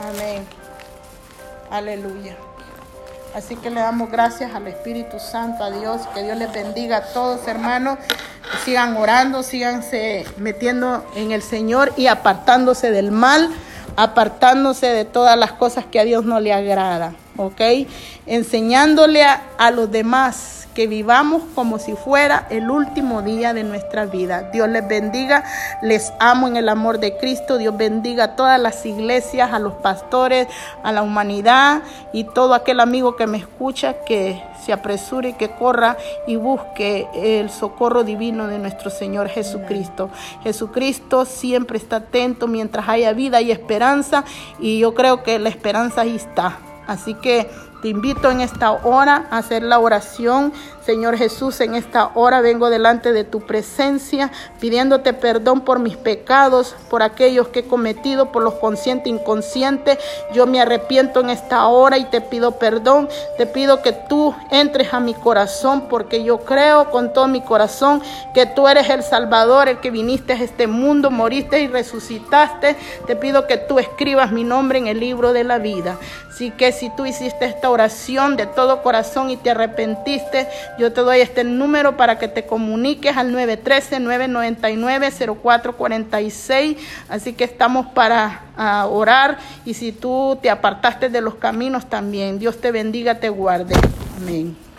Amén. Aleluya. Así que le damos gracias al Espíritu Santo, a Dios, que Dios les bendiga a todos, hermanos. Sigan orando, síganse metiendo en el Señor y apartándose del mal, apartándose de todas las cosas que a Dios no le agrada, ¿ok? Enseñándole a, a los demás que vivamos como si fuera el último día de nuestra vida. Dios les bendiga, les amo en el amor de Cristo, Dios bendiga a todas las iglesias, a los pastores, a la humanidad y todo aquel amigo que me escucha que se apresure, que corra y busque el socorro divino de nuestro Señor Jesucristo. Jesucristo siempre está atento mientras haya vida y esperanza y yo creo que la esperanza ahí está. Así que te invito en esta hora a hacer la oración. Señor Jesús, en esta hora vengo delante de tu presencia pidiéndote perdón por mis pecados, por aquellos que he cometido, por los conscientes e inconscientes. Yo me arrepiento en esta hora y te pido perdón. Te pido que tú entres a mi corazón porque yo creo con todo mi corazón que tú eres el Salvador, el que viniste a este mundo, moriste y resucitaste. Te pido que tú escribas mi nombre en el libro de la vida. Así que si tú hiciste esta oración de todo corazón y te arrepentiste, yo te doy este número para que te comuniques al 913-999-0446. Así que estamos para ah, orar y si tú te apartaste de los caminos también, Dios te bendiga, te guarde. Amén.